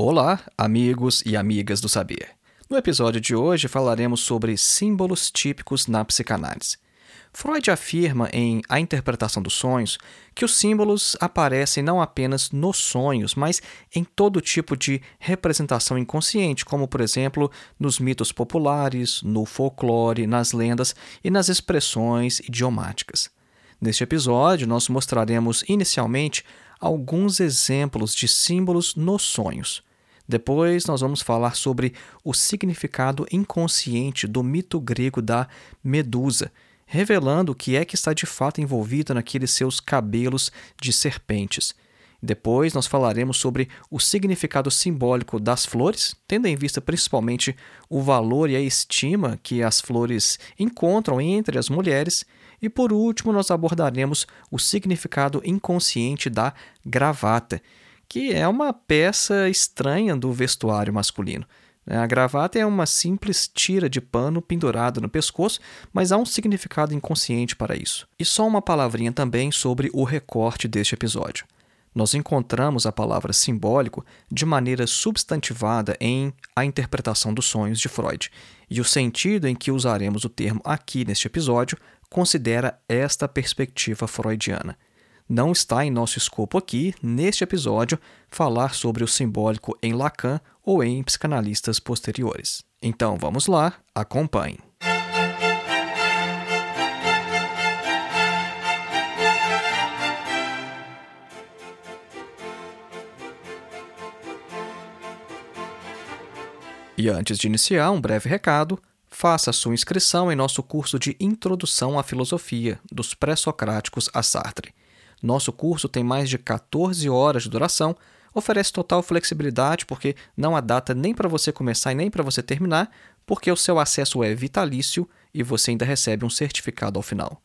Olá, amigos e amigas do saber. No episódio de hoje falaremos sobre símbolos típicos na psicanálise. Freud afirma em A Interpretação dos Sonhos que os símbolos aparecem não apenas nos sonhos, mas em todo tipo de representação inconsciente, como, por exemplo, nos mitos populares, no folclore, nas lendas e nas expressões idiomáticas. Neste episódio, nós mostraremos inicialmente alguns exemplos de símbolos nos sonhos. Depois, nós vamos falar sobre o significado inconsciente do mito grego da Medusa revelando o que é que está de fato envolvido naqueles seus cabelos de serpentes. Depois nós falaremos sobre o significado simbólico das flores, tendo em vista principalmente o valor e a estima que as flores encontram entre as mulheres. E por último, nós abordaremos o significado inconsciente da gravata, que é uma peça estranha do vestuário masculino. A gravata é uma simples tira de pano pendurada no pescoço, mas há um significado inconsciente para isso. E só uma palavrinha também sobre o recorte deste episódio. Nós encontramos a palavra simbólico de maneira substantivada em A Interpretação dos Sonhos de Freud, e o sentido em que usaremos o termo aqui neste episódio considera esta perspectiva freudiana. Não está em nosso escopo aqui, neste episódio, falar sobre o simbólico em Lacan ou em psicanalistas posteriores. Então vamos lá, acompanhe. E antes de iniciar, um breve recado. Faça sua inscrição em nosso curso de Introdução à Filosofia, dos Pré-Socráticos a Sartre. Nosso curso tem mais de 14 horas de duração, oferece total flexibilidade porque não há data nem para você começar e nem para você terminar, porque o seu acesso é vitalício e você ainda recebe um certificado ao final.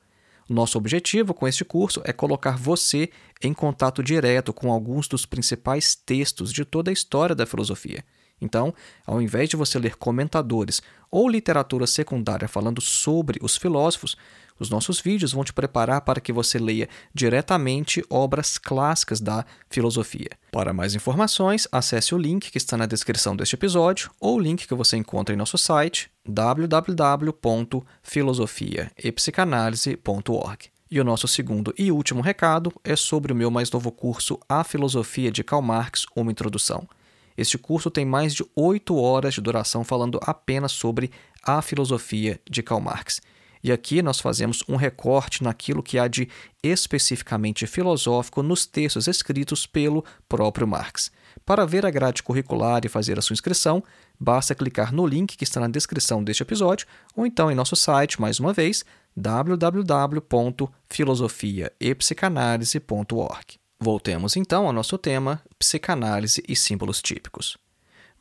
Nosso objetivo com este curso é colocar você em contato direto com alguns dos principais textos de toda a história da filosofia. Então, ao invés de você ler comentadores ou literatura secundária falando sobre os filósofos, os nossos vídeos vão te preparar para que você leia diretamente obras clássicas da filosofia. Para mais informações, acesse o link que está na descrição deste episódio ou o link que você encontra em nosso site www.filosofiaepsicanalise.org. E o nosso segundo e último recado é sobre o meu mais novo curso A Filosofia de Karl Marx, uma introdução. Este curso tem mais de oito horas de duração falando apenas sobre a filosofia de Karl Marx. E aqui nós fazemos um recorte naquilo que há de especificamente filosófico nos textos escritos pelo próprio Marx. Para ver a grade curricular e fazer a sua inscrição, basta clicar no link que está na descrição deste episódio ou então em nosso site, mais uma vez, www.filosofiaepsicanalise.org. Voltemos então ao nosso tema, psicanálise e símbolos típicos.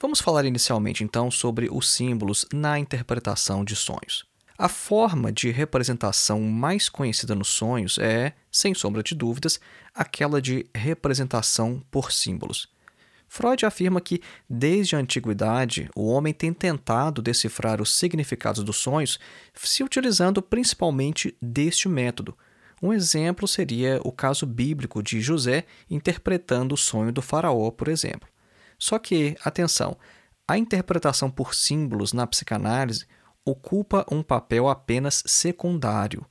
Vamos falar inicialmente então sobre os símbolos na interpretação de sonhos. A forma de representação mais conhecida nos sonhos é, sem sombra de dúvidas, aquela de representação por símbolos. Freud afirma que, desde a antiguidade, o homem tem tentado decifrar os significados dos sonhos se utilizando principalmente deste método. Um exemplo seria o caso bíblico de José interpretando o sonho do Faraó, por exemplo. Só que, atenção, a interpretação por símbolos na psicanálise ocupa um papel apenas secundário.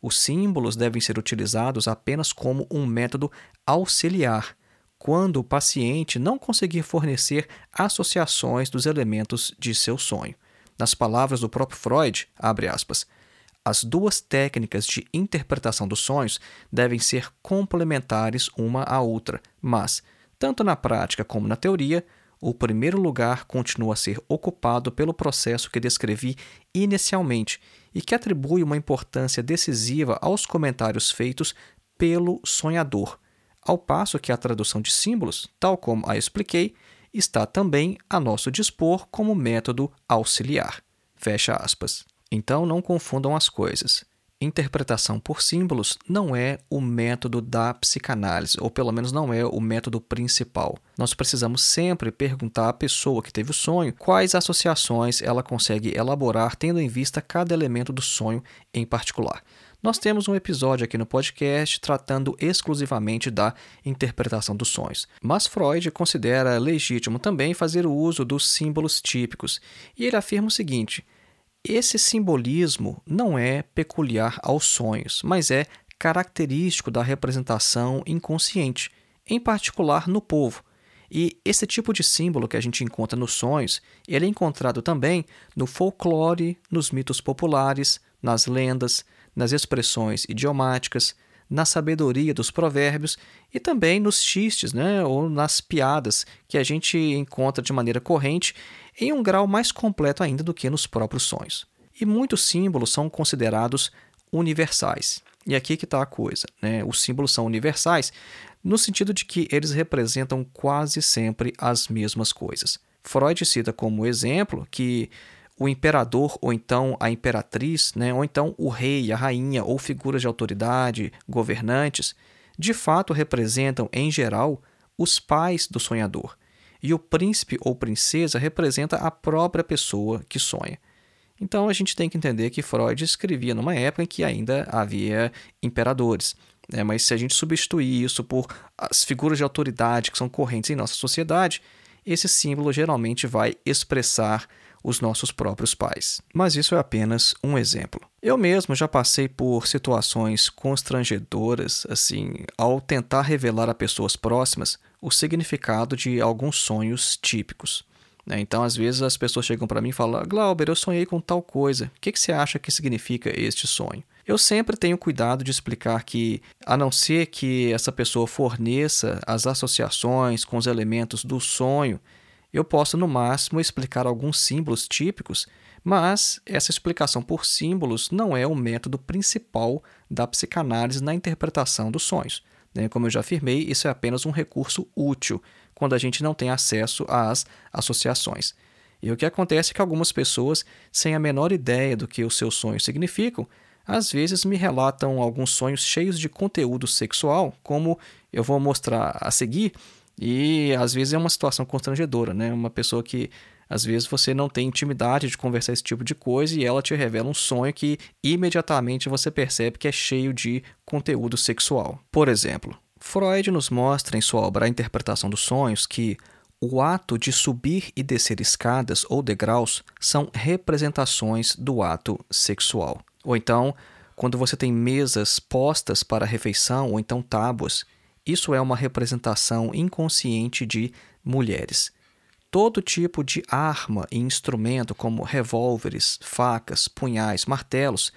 Os símbolos devem ser utilizados apenas como um método auxiliar, quando o paciente não conseguir fornecer associações dos elementos de seu sonho. Nas palavras do próprio Freud, abre aspas, as duas técnicas de interpretação dos sonhos devem ser complementares uma à outra, mas, tanto na prática como na teoria, o primeiro lugar continua a ser ocupado pelo processo que descrevi inicialmente e que atribui uma importância decisiva aos comentários feitos pelo sonhador, ao passo que a tradução de símbolos, tal como a expliquei, está também a nosso dispor como método auxiliar. Fecha aspas. Então não confundam as coisas. Interpretação por símbolos não é o método da psicanálise, ou pelo menos não é o método principal. Nós precisamos sempre perguntar à pessoa que teve o sonho quais associações ela consegue elaborar tendo em vista cada elemento do sonho em particular. Nós temos um episódio aqui no podcast tratando exclusivamente da interpretação dos sonhos, mas Freud considera legítimo também fazer o uso dos símbolos típicos, e ele afirma o seguinte: esse simbolismo não é peculiar aos sonhos, mas é característico da representação inconsciente, em particular no povo. E esse tipo de símbolo que a gente encontra nos sonhos, ele é encontrado também no folclore, nos mitos populares, nas lendas, nas expressões idiomáticas, na sabedoria dos provérbios e também nos xistes, né, ou nas piadas que a gente encontra de maneira corrente em um grau mais completo ainda do que nos próprios sonhos. E muitos símbolos são considerados universais. E aqui que está a coisa. Né? Os símbolos são universais no sentido de que eles representam quase sempre as mesmas coisas. Freud cita como exemplo que o imperador ou então a imperatriz, né, ou então o rei, a rainha ou figuras de autoridade, governantes, de fato representam, em geral, os pais do sonhador e o príncipe ou princesa representa a própria pessoa que sonha. Então a gente tem que entender que Freud escrevia numa época em que ainda havia imperadores. Né? Mas se a gente substituir isso por as figuras de autoridade que são correntes em nossa sociedade, esse símbolo geralmente vai expressar os nossos próprios pais. Mas isso é apenas um exemplo. Eu mesmo já passei por situações constrangedoras, assim, ao tentar revelar a pessoas próximas o significado de alguns sonhos típicos. Né? Então, às vezes, as pessoas chegam para mim e falam: Glauber, eu sonhei com tal coisa. O que, que você acha que significa este sonho? Eu sempre tenho cuidado de explicar que, a não ser que essa pessoa forneça as associações com os elementos do sonho, eu posso, no máximo, explicar alguns símbolos típicos, mas essa explicação por símbolos não é o método principal da psicanálise na interpretação dos sonhos. Né? Como eu já afirmei, isso é apenas um recurso útil quando a gente não tem acesso às associações. E o que acontece é que algumas pessoas, sem a menor ideia do que os seus sonhos significam, às vezes me relatam alguns sonhos cheios de conteúdo sexual, como eu vou mostrar a seguir, e às vezes é uma situação constrangedora, né? Uma pessoa que às vezes você não tem intimidade de conversar esse tipo de coisa e ela te revela um sonho que imediatamente você percebe que é cheio de conteúdo sexual. Por exemplo, Freud nos mostra em sua obra A Interpretação dos Sonhos que o ato de subir e descer escadas ou degraus são representações do ato sexual. Ou então, quando você tem mesas postas para refeição ou então tábuas, isso é uma representação inconsciente de mulheres. Todo tipo de arma e instrumento, como revólveres, facas, punhais, martelos,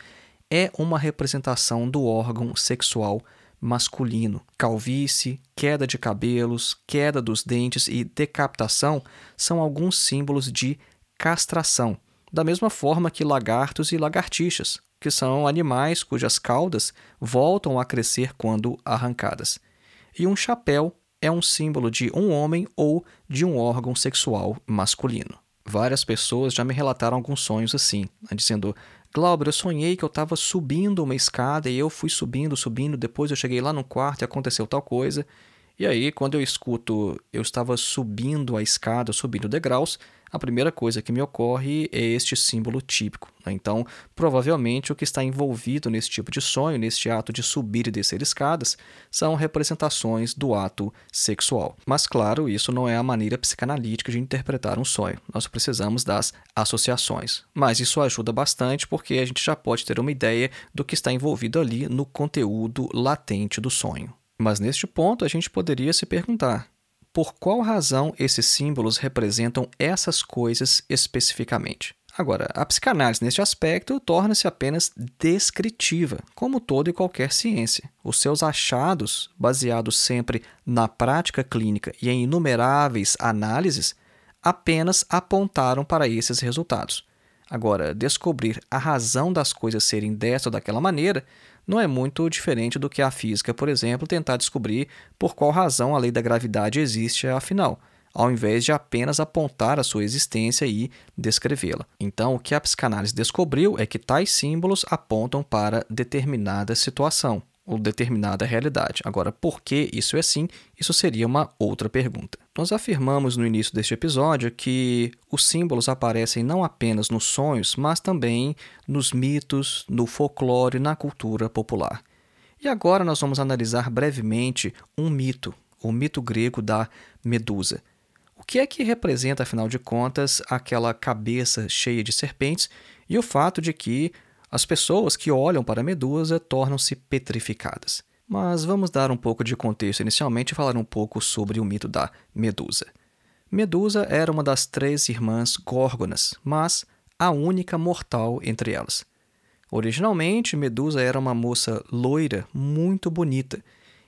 é uma representação do órgão sexual masculino. Calvície, queda de cabelos, queda dos dentes e decapitação são alguns símbolos de castração, da mesma forma que lagartos e lagartixas, que são animais cujas caudas voltam a crescer quando arrancadas. E um chapéu é um símbolo de um homem ou de um órgão sexual masculino. Várias pessoas já me relataram alguns sonhos assim, né, dizendo: Glauber, eu sonhei que eu estava subindo uma escada e eu fui subindo, subindo, depois eu cheguei lá no quarto e aconteceu tal coisa. E aí, quando eu escuto eu estava subindo a escada, subindo degraus, a primeira coisa que me ocorre é este símbolo típico. Né? Então, provavelmente o que está envolvido nesse tipo de sonho, neste ato de subir e descer escadas, são representações do ato sexual. Mas, claro, isso não é a maneira psicanalítica de interpretar um sonho. Nós precisamos das associações. Mas isso ajuda bastante porque a gente já pode ter uma ideia do que está envolvido ali no conteúdo latente do sonho. Mas neste ponto a gente poderia se perguntar: por qual razão esses símbolos representam essas coisas especificamente? Agora, a psicanálise neste aspecto torna-se apenas descritiva, como toda e qualquer ciência. Os seus achados, baseados sempre na prática clínica e em inumeráveis análises, apenas apontaram para esses resultados. Agora, descobrir a razão das coisas serem dessa ou daquela maneira não é muito diferente do que a física, por exemplo, tentar descobrir por qual razão a lei da gravidade existe afinal, ao invés de apenas apontar a sua existência e descrevê-la. Então, o que a psicanálise descobriu é que tais símbolos apontam para determinada situação ou determinada realidade. Agora, por que isso é assim? Isso seria uma outra pergunta. Nós afirmamos no início deste episódio que os símbolos aparecem não apenas nos sonhos, mas também nos mitos, no folclore, na cultura popular. E agora nós vamos analisar brevemente um mito, o mito grego da Medusa. O que é que representa, afinal de contas, aquela cabeça cheia de serpentes e o fato de que as pessoas que olham para a Medusa tornam-se petrificadas. Mas vamos dar um pouco de contexto inicialmente e falar um pouco sobre o mito da Medusa. Medusa era uma das três irmãs Górgonas, mas a única mortal entre elas. Originalmente, Medusa era uma moça loira, muito bonita,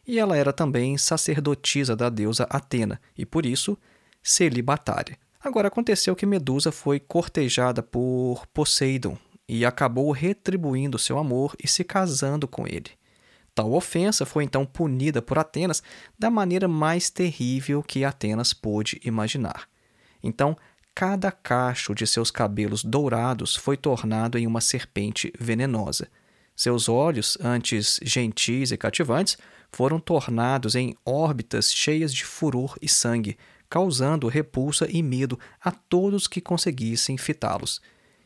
e ela era também sacerdotisa da deusa Atena, e por isso celibatária. Agora aconteceu que Medusa foi cortejada por Poseidon, e acabou retribuindo seu amor e se casando com ele. Tal ofensa foi então punida por Atenas da maneira mais terrível que Atenas pôde imaginar. Então, cada cacho de seus cabelos dourados foi tornado em uma serpente venenosa. Seus olhos, antes gentis e cativantes, foram tornados em órbitas cheias de furor e sangue, causando repulsa e medo a todos que conseguissem fitá-los.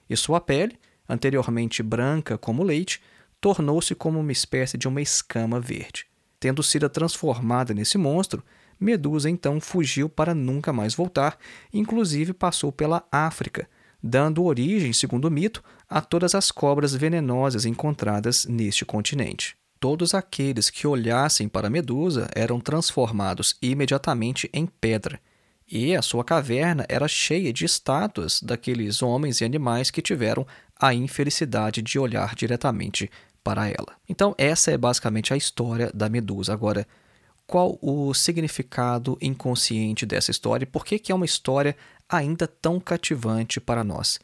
E sua pele, anteriormente branca como leite, tornou-se como uma espécie de uma escama verde. Tendo sido transformada nesse monstro, Medusa então fugiu para nunca mais voltar, inclusive passou pela África, dando origem, segundo o mito, a todas as cobras venenosas encontradas neste continente. Todos aqueles que olhassem para Medusa eram transformados imediatamente em pedra, e a sua caverna era cheia de estátuas daqueles homens e animais que tiveram a infelicidade de olhar diretamente para ela. Então, essa é basicamente a história da Medusa. Agora, qual o significado inconsciente dessa história e por que, que é uma história ainda tão cativante para nós?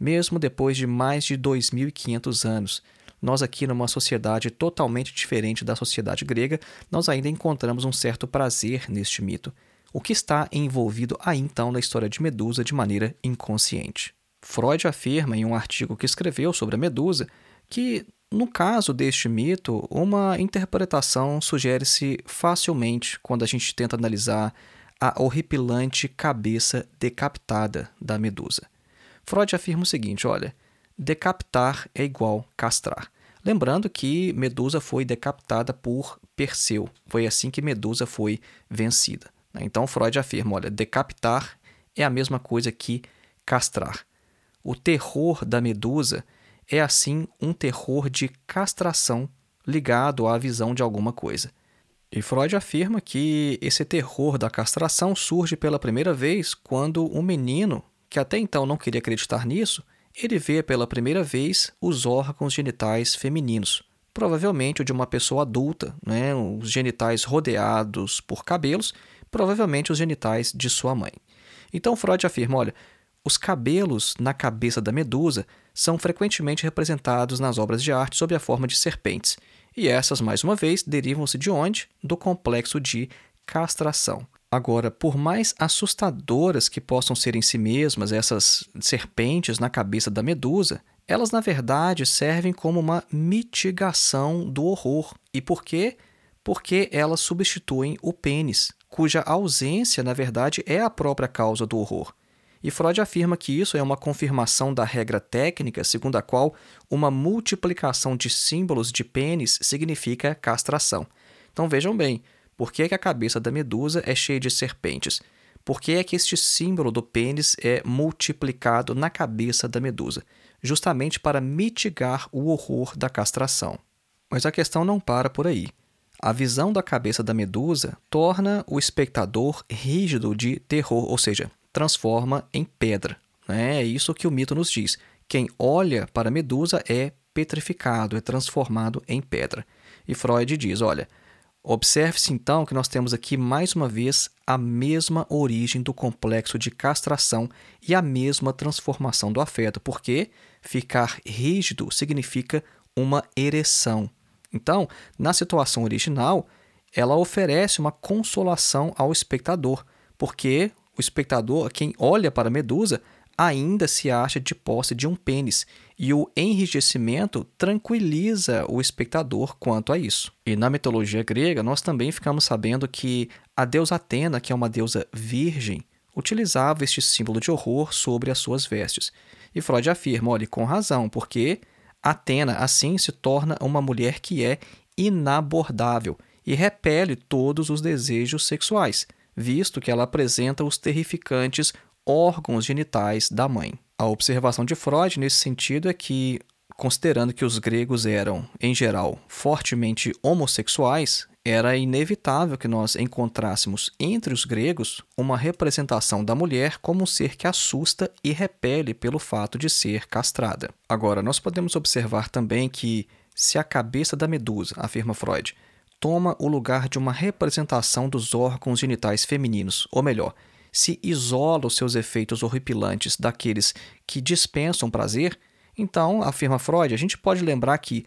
Mesmo depois de mais de 2.500 anos, nós aqui numa sociedade totalmente diferente da sociedade grega, nós ainda encontramos um certo prazer neste mito. O que está envolvido aí então na história de Medusa de maneira inconsciente? Freud afirma em um artigo que escreveu sobre a medusa que, no caso deste mito, uma interpretação sugere-se facilmente quando a gente tenta analisar a horripilante cabeça decapitada da medusa. Freud afirma o seguinte: olha, decapitar é igual castrar. Lembrando que Medusa foi decapitada por Perseu. Foi assim que Medusa foi vencida. Então Freud afirma: olha, decapitar é a mesma coisa que castrar. O terror da medusa é, assim, um terror de castração ligado à visão de alguma coisa. E Freud afirma que esse terror da castração surge pela primeira vez quando um menino, que até então não queria acreditar nisso, ele vê pela primeira vez os órgãos genitais femininos, provavelmente de uma pessoa adulta, né? os genitais rodeados por cabelos, provavelmente os genitais de sua mãe. Então Freud afirma: olha, os cabelos na cabeça da medusa são frequentemente representados nas obras de arte sob a forma de serpentes, e essas, mais uma vez, derivam-se de onde? Do complexo de castração. Agora, por mais assustadoras que possam ser em si mesmas essas serpentes na cabeça da medusa, elas na verdade servem como uma mitigação do horror. E por quê? Porque elas substituem o pênis, cuja ausência na verdade é a própria causa do horror. E Freud afirma que isso é uma confirmação da regra técnica segundo a qual uma multiplicação de símbolos de pênis significa castração. Então vejam bem, por que, que a cabeça da medusa é cheia de serpentes? Por que é que este símbolo do pênis é multiplicado na cabeça da medusa? Justamente para mitigar o horror da castração. Mas a questão não para por aí. A visão da cabeça da medusa torna o espectador rígido de terror, ou seja, transforma em pedra. Né? É isso que o mito nos diz. Quem olha para a medusa é petrificado, é transformado em pedra. E Freud diz: olha, observe-se então que nós temos aqui mais uma vez a mesma origem do complexo de castração e a mesma transformação do afeto, porque ficar rígido significa uma ereção. Então, na situação original, ela oferece uma consolação ao espectador, porque o espectador, quem olha para a Medusa, ainda se acha de posse de um pênis, e o enrijecimento tranquiliza o espectador quanto a isso. E na mitologia grega, nós também ficamos sabendo que a deusa Atena, que é uma deusa virgem, utilizava este símbolo de horror sobre as suas vestes. E Freud afirma, olha, com razão, porque Atena assim se torna uma mulher que é inabordável e repele todos os desejos sexuais, visto que ela apresenta os terrificantes órgãos genitais da mãe. A observação de Freud nesse sentido é que, considerando que os gregos eram, em geral, fortemente homossexuais, era inevitável que nós encontrássemos entre os gregos uma representação da mulher como um ser que assusta e repele pelo fato de ser castrada. Agora, nós podemos observar também que, se a cabeça da medusa, afirma Freud, toma o lugar de uma representação dos órgãos genitais femininos, ou melhor, se isola os seus efeitos horripilantes daqueles que dispensam prazer, então, afirma Freud, a gente pode lembrar que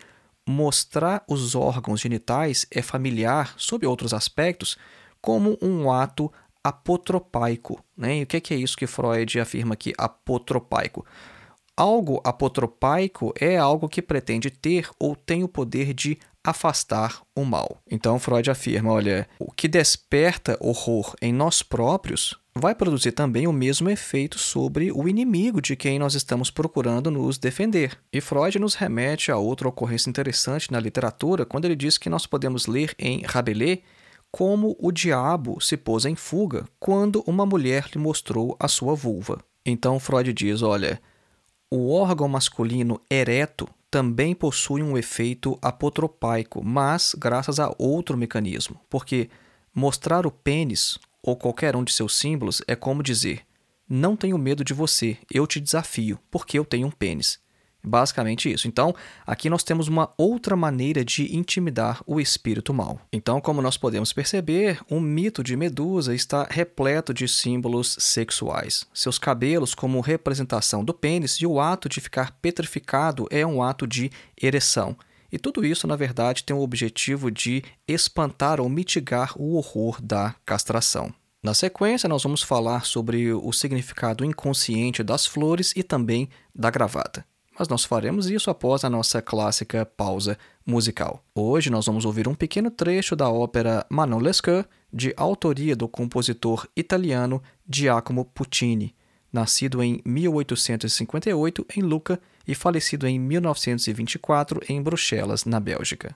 mostrar os órgãos genitais é familiar, sob outros aspectos, como um ato apotropaico. Né? E o que é isso que Freud afirma aqui, apotropaico? Algo apotropaico é algo que pretende ter ou tem o poder de afastar o mal. Então Freud afirma, olha, o que desperta horror em nós próprios vai produzir também o mesmo efeito sobre o inimigo de quem nós estamos procurando nos defender. E Freud nos remete a outra ocorrência interessante na literatura, quando ele diz que nós podemos ler em Rabelais como o diabo se pôs em fuga quando uma mulher lhe mostrou a sua vulva. Então Freud diz, olha, o órgão masculino ereto também possui um efeito apotropaico, mas graças a outro mecanismo, porque mostrar o pênis ou qualquer um de seus símbolos é como dizer: Não tenho medo de você, eu te desafio, porque eu tenho um pênis. Basicamente isso. Então, aqui nós temos uma outra maneira de intimidar o espírito mal. Então, como nós podemos perceber, o mito de Medusa está repleto de símbolos sexuais. Seus cabelos, como representação do pênis, e o ato de ficar petrificado é um ato de ereção. E tudo isso, na verdade, tem o objetivo de espantar ou mitigar o horror da castração. Na sequência, nós vamos falar sobre o significado inconsciente das flores e também da gravata. Mas nós faremos isso após a nossa clássica pausa musical. Hoje nós vamos ouvir um pequeno trecho da ópera Manon Lescaut, de autoria do compositor italiano Giacomo Puccini, nascido em 1858 em Lucca e falecido em 1924 em Bruxelas, na Bélgica.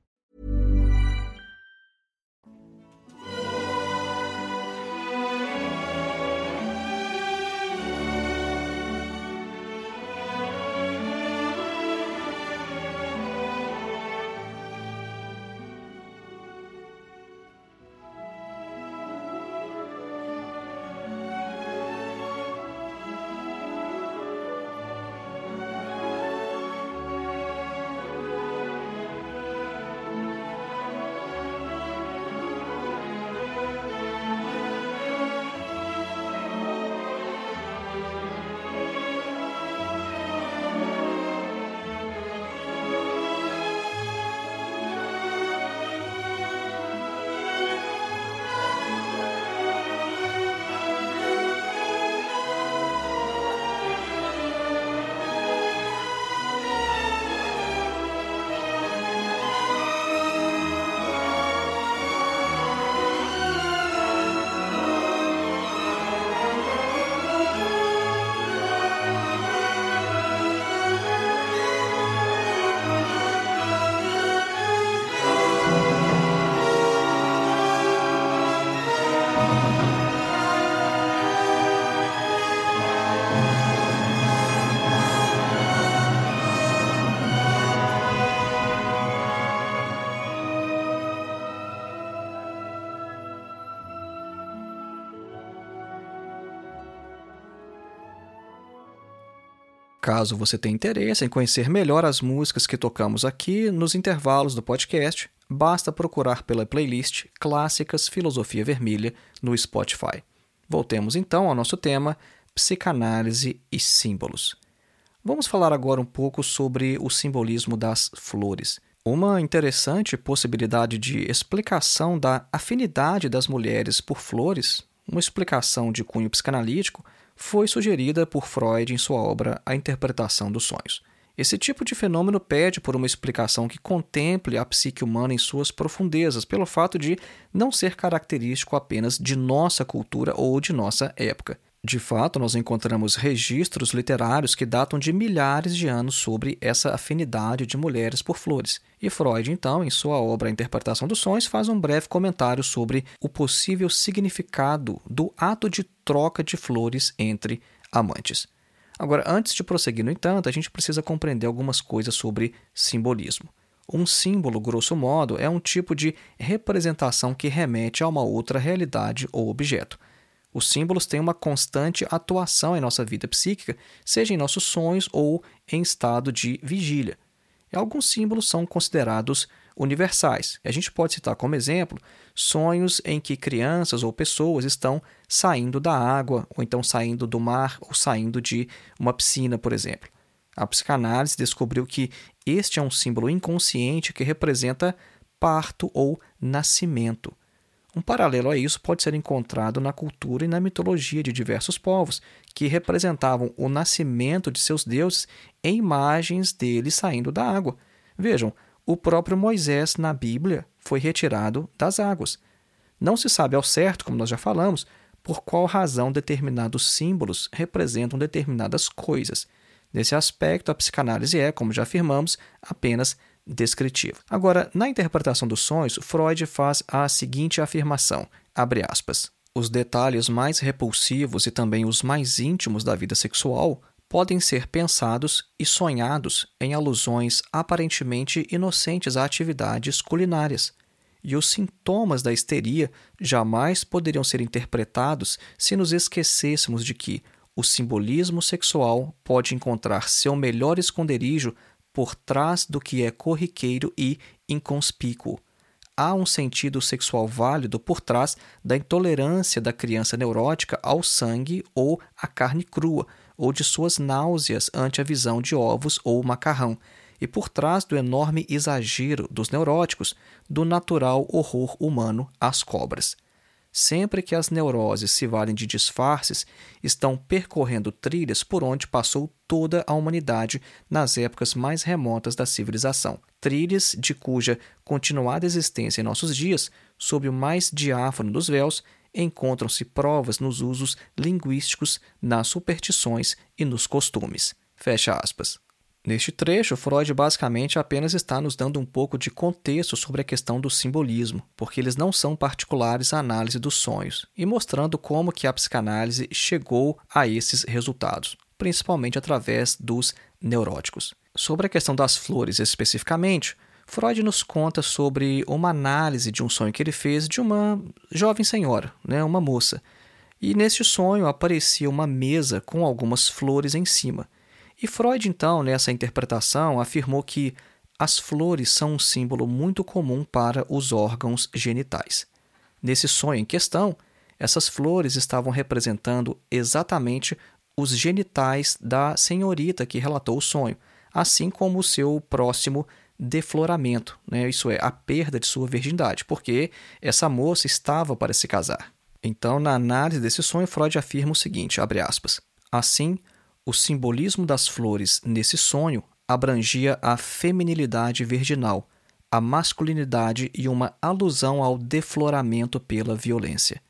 Caso você tenha interesse em conhecer melhor as músicas que tocamos aqui nos intervalos do podcast, basta procurar pela playlist Clássicas Filosofia Vermelha no Spotify. Voltemos então ao nosso tema: psicanálise e símbolos. Vamos falar agora um pouco sobre o simbolismo das flores. Uma interessante possibilidade de explicação da afinidade das mulheres por flores, uma explicação de cunho psicanalítico, foi sugerida por Freud em sua obra A Interpretação dos Sonhos. Esse tipo de fenômeno pede por uma explicação que contemple a psique humana em suas profundezas, pelo fato de não ser característico apenas de nossa cultura ou de nossa época. De fato, nós encontramos registros literários que datam de milhares de anos sobre essa afinidade de mulheres por flores. E Freud, então, em sua obra A Interpretação dos Sonhos, faz um breve comentário sobre o possível significado do ato de troca de flores entre amantes. Agora, antes de prosseguir, no entanto, a gente precisa compreender algumas coisas sobre simbolismo. Um símbolo, grosso modo, é um tipo de representação que remete a uma outra realidade ou objeto. Os símbolos têm uma constante atuação em nossa vida psíquica, seja em nossos sonhos ou em estado de vigília. E alguns símbolos são considerados universais. A gente pode citar como exemplo sonhos em que crianças ou pessoas estão saindo da água, ou então saindo do mar, ou saindo de uma piscina, por exemplo. A psicanálise descobriu que este é um símbolo inconsciente que representa parto ou nascimento. Um paralelo a isso pode ser encontrado na cultura e na mitologia de diversos povos, que representavam o nascimento de seus deuses em imagens deles saindo da água. Vejam, o próprio Moisés na Bíblia foi retirado das águas. Não se sabe ao certo, como nós já falamos, por qual razão determinados símbolos representam determinadas coisas. Nesse aspecto, a psicanálise é, como já afirmamos, apenas descritiva. Agora, na interpretação dos sonhos, Freud faz a seguinte afirmação, abre aspas, os detalhes mais repulsivos e também os mais íntimos da vida sexual podem ser pensados e sonhados em alusões aparentemente inocentes a atividades culinárias, e os sintomas da histeria jamais poderiam ser interpretados se nos esquecêssemos de que o simbolismo sexual pode encontrar seu melhor esconderijo por trás do que é corriqueiro e inconspícuo. Há um sentido sexual válido por trás da intolerância da criança neurótica ao sangue ou à carne crua, ou de suas náuseas ante a visão de ovos ou macarrão, e por trás do enorme exagero dos neuróticos do natural horror humano às cobras. Sempre que as neuroses se valem de disfarces, estão percorrendo trilhas por onde passou toda a humanidade nas épocas mais remotas da civilização. Trilhas de cuja continuada existência em nossos dias, sob o mais diáfano dos véus, encontram-se provas nos usos linguísticos, nas superstições e nos costumes. Fecha aspas. Neste trecho, Freud basicamente apenas está nos dando um pouco de contexto sobre a questão do simbolismo, porque eles não são particulares à análise dos sonhos, e mostrando como que a psicanálise chegou a esses resultados, principalmente através dos neuróticos. Sobre a questão das flores especificamente, Freud nos conta sobre uma análise de um sonho que ele fez de uma jovem senhora, né, uma moça. E nesse sonho aparecia uma mesa com algumas flores em cima. E Freud, então, nessa interpretação, afirmou que as flores são um símbolo muito comum para os órgãos genitais. Nesse sonho em questão, essas flores estavam representando exatamente os genitais da senhorita que relatou o sonho, assim como o seu próximo defloramento, né? isso é, a perda de sua virgindade, porque essa moça estava para se casar. Então, na análise desse sonho, Freud afirma o seguinte, abre aspas, assim, o simbolismo das flores nesse sonho abrangia a feminilidade virginal, a masculinidade e uma alusão ao defloramento pela violência.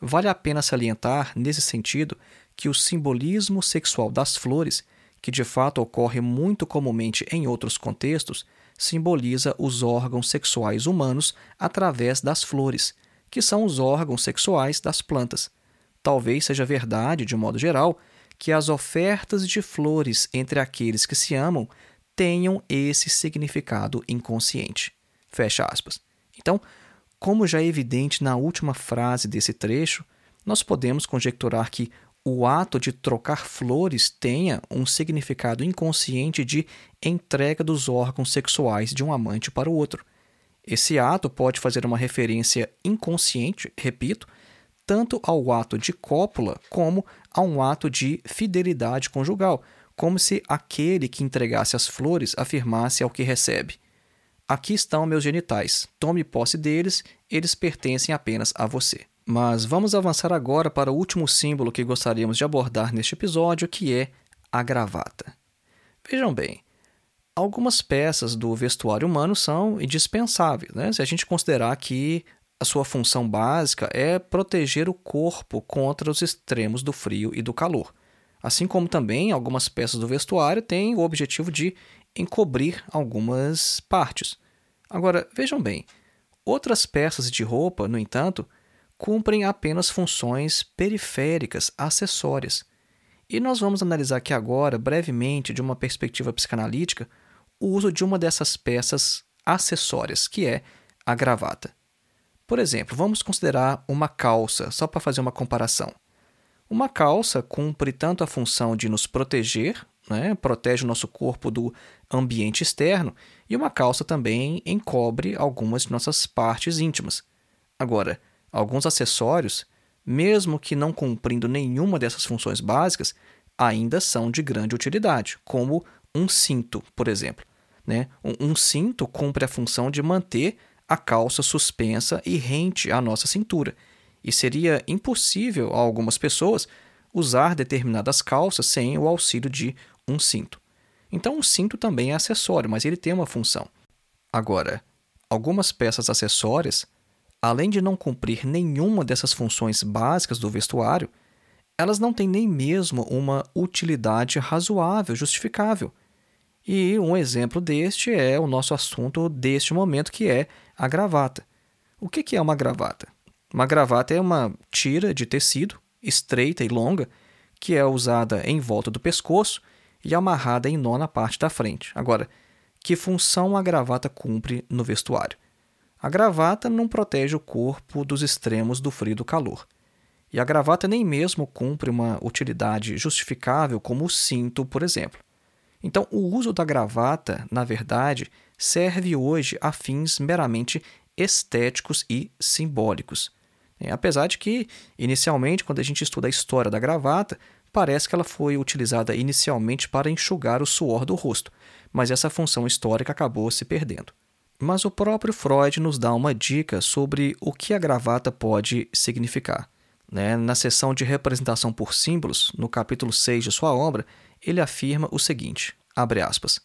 Vale a pena salientar, nesse sentido, que o simbolismo sexual das flores, que de fato ocorre muito comumente em outros contextos, simboliza os órgãos sexuais humanos através das flores, que são os órgãos sexuais das plantas. Talvez seja verdade, de modo geral, que as ofertas de flores entre aqueles que se amam tenham esse significado inconsciente. Fecha aspas. Então, como já é evidente na última frase desse trecho, nós podemos conjecturar que o ato de trocar flores tenha um significado inconsciente de entrega dos órgãos sexuais de um amante para o outro. Esse ato pode fazer uma referência inconsciente, repito, tanto ao ato de cópula como a um ato de fidelidade conjugal, como se aquele que entregasse as flores afirmasse ao que recebe: Aqui estão meus genitais, tome posse deles, eles pertencem apenas a você. Mas vamos avançar agora para o último símbolo que gostaríamos de abordar neste episódio, que é a gravata. Vejam bem, algumas peças do vestuário humano são indispensáveis, né? se a gente considerar que a sua função básica é proteger o corpo contra os extremos do frio e do calor. Assim como também algumas peças do vestuário têm o objetivo de encobrir algumas partes. Agora, vejam bem, outras peças de roupa, no entanto, cumprem apenas funções periféricas, acessórias. E nós vamos analisar aqui agora, brevemente, de uma perspectiva psicanalítica, o uso de uma dessas peças acessórias, que é a gravata. Por exemplo, vamos considerar uma calça, só para fazer uma comparação. Uma calça cumpre tanto a função de nos proteger, né, protege o nosso corpo do ambiente externo, e uma calça também encobre algumas de nossas partes íntimas. Agora, alguns acessórios, mesmo que não cumprindo nenhuma dessas funções básicas, ainda são de grande utilidade, como um cinto, por exemplo. Né? Um, um cinto cumpre a função de manter a calça suspensa e rente à nossa cintura. E seria impossível a algumas pessoas usar determinadas calças sem o auxílio de um cinto. Então, o cinto também é acessório, mas ele tem uma função. Agora, algumas peças acessórias, além de não cumprir nenhuma dessas funções básicas do vestuário, elas não têm nem mesmo uma utilidade razoável, justificável. E um exemplo deste é o nosso assunto deste momento, que é a gravata. O que é uma gravata? Uma gravata é uma tira de tecido estreita e longa que é usada em volta do pescoço e amarrada em nó na parte da frente. Agora, que função a gravata cumpre no vestuário? A gravata não protege o corpo dos extremos do frio e do calor. E a gravata nem mesmo cumpre uma utilidade justificável como o cinto, por exemplo. Então, o uso da gravata, na verdade, serve hoje a fins meramente estéticos e simbólicos. É, apesar de que, inicialmente, quando a gente estuda a história da gravata, parece que ela foi utilizada inicialmente para enxugar o suor do rosto, mas essa função histórica acabou se perdendo. Mas o próprio Freud nos dá uma dica sobre o que a gravata pode significar. Né? Na seção de representação por símbolos, no capítulo 6 de sua obra, ele afirma o seguinte: abre aspas.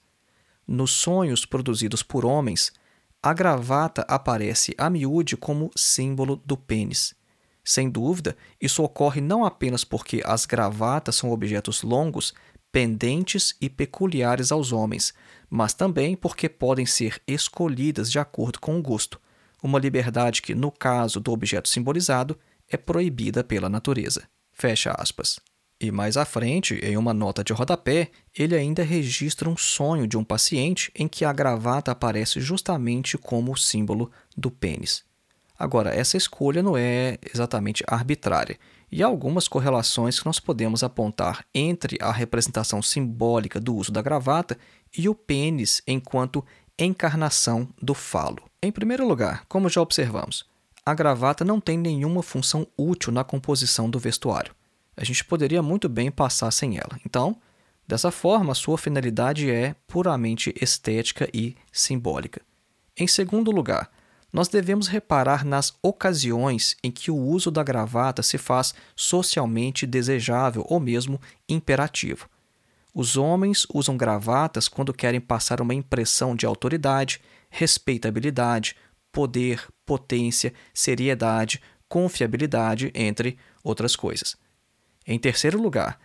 Nos sonhos produzidos por homens, a gravata aparece a miúde como símbolo do pênis. Sem dúvida, isso ocorre não apenas porque as gravatas são objetos longos, pendentes e peculiares aos homens, mas também porque podem ser escolhidas de acordo com o gosto, uma liberdade que, no caso do objeto simbolizado, é proibida pela natureza. Fecha aspas. E mais à frente, em uma nota de rodapé, ele ainda registra um sonho de um paciente em que a gravata aparece justamente como o símbolo do pênis. Agora, essa escolha não é exatamente arbitrária, e há algumas correlações que nós podemos apontar entre a representação simbólica do uso da gravata e o pênis enquanto encarnação do falo. Em primeiro lugar, como já observamos, a gravata não tem nenhuma função útil na composição do vestuário a gente poderia muito bem passar sem ela. Então, dessa forma, sua finalidade é puramente estética e simbólica. Em segundo lugar, nós devemos reparar nas ocasiões em que o uso da gravata se faz socialmente desejável ou mesmo imperativo. Os homens usam gravatas quando querem passar uma impressão de autoridade, respeitabilidade, poder, potência, seriedade, confiabilidade, entre outras coisas. Em terceiro lugar,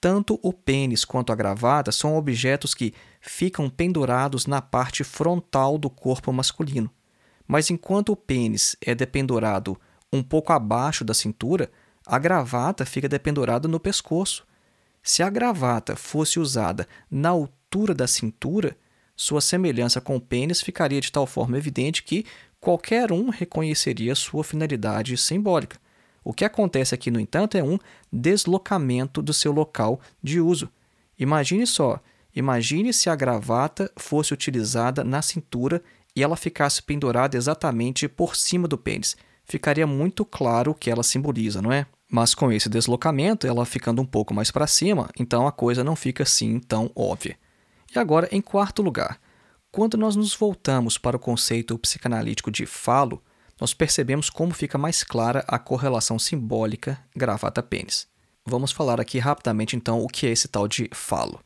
tanto o pênis quanto a gravata são objetos que ficam pendurados na parte frontal do corpo masculino. Mas enquanto o pênis é dependurado um pouco abaixo da cintura, a gravata fica dependurada no pescoço. Se a gravata fosse usada na altura da cintura, sua semelhança com o pênis ficaria de tal forma evidente que qualquer um reconheceria sua finalidade simbólica. O que acontece aqui, no entanto, é um deslocamento do seu local de uso. Imagine só, imagine se a gravata fosse utilizada na cintura e ela ficasse pendurada exatamente por cima do pênis. Ficaria muito claro o que ela simboliza, não é? Mas com esse deslocamento, ela ficando um pouco mais para cima, então a coisa não fica assim tão óbvia. E agora, em quarto lugar, quando nós nos voltamos para o conceito psicanalítico de falo, nós percebemos como fica mais clara a correlação simbólica gravata-pênis. Vamos falar aqui rapidamente então o que é esse tal de falo.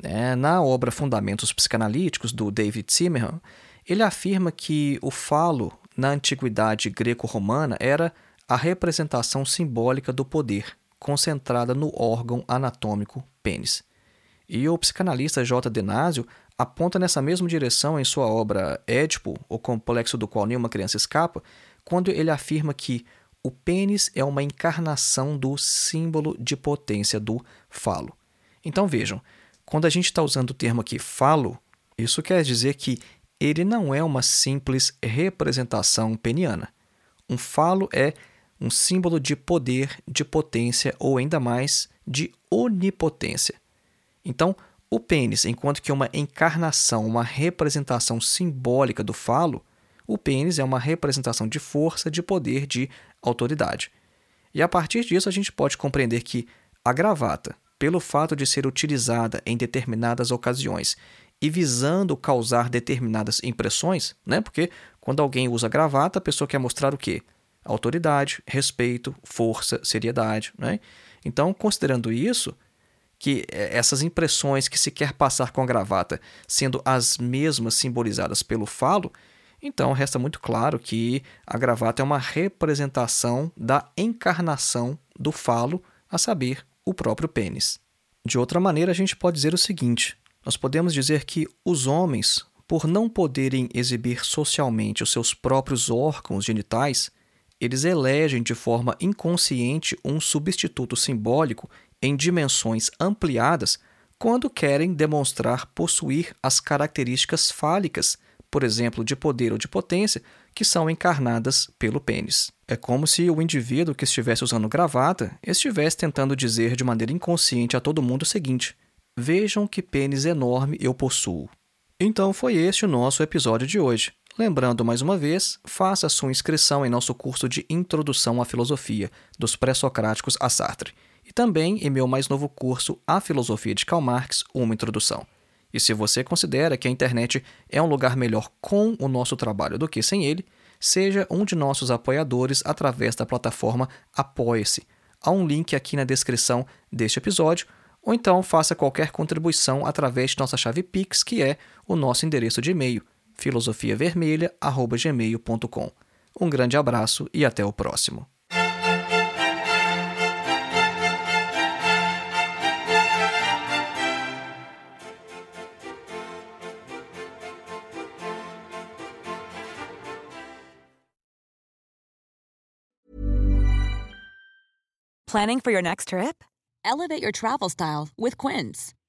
Né? Na obra Fundamentos Psicanalíticos, do David Zimmerman, ele afirma que o falo, na antiguidade greco-romana, era a representação simbólica do poder, concentrada no órgão anatômico pênis. E o psicanalista J. Denásio aponta nessa mesma direção em sua obra Édipo, o complexo do qual nenhuma criança escapa, quando ele afirma que o pênis é uma encarnação do símbolo de potência do falo. Então vejam, quando a gente está usando o termo aqui falo, isso quer dizer que ele não é uma simples representação peniana. Um falo é um símbolo de poder, de potência ou ainda mais de onipotência. Então, o pênis, enquanto que é uma encarnação, uma representação simbólica do falo, o pênis é uma representação de força, de poder, de autoridade. E a partir disso a gente pode compreender que a gravata, pelo fato de ser utilizada em determinadas ocasiões e visando causar determinadas impressões, né? Porque quando alguém usa gravata, a pessoa quer mostrar o quê? Autoridade, respeito, força, seriedade, né? Então, considerando isso, que é, essas impressões que se quer passar com a gravata sendo as mesmas simbolizadas pelo falo, então resta muito claro que a gravata é uma representação da encarnação do falo, a saber, o próprio pênis. De outra maneira, a gente pode dizer o seguinte: nós podemos dizer que os homens, por não poderem exibir socialmente os seus próprios órgãos genitais, eles elegem de forma inconsciente um substituto simbólico em dimensões ampliadas quando querem demonstrar possuir as características fálicas, por exemplo, de poder ou de potência, que são encarnadas pelo pênis. É como se o indivíduo que estivesse usando gravata estivesse tentando dizer de maneira inconsciente a todo mundo o seguinte: Vejam que pênis enorme eu possuo. Então foi este o nosso episódio de hoje. Lembrando mais uma vez, faça sua inscrição em nosso curso de Introdução à Filosofia, dos Pré-Socráticos a Sartre e também em meu mais novo curso A Filosofia de Karl Marx, uma introdução. E se você considera que a internet é um lugar melhor com o nosso trabalho do que sem ele, seja um de nossos apoiadores através da plataforma Apoie-se. Há um link aqui na descrição deste episódio, ou então faça qualquer contribuição através de nossa chave Pix, que é o nosso endereço de e-mail, filosofiavermelha.gmail.com. Um grande abraço e até o próximo. Planning for your next trip? Elevate your travel style with Quince.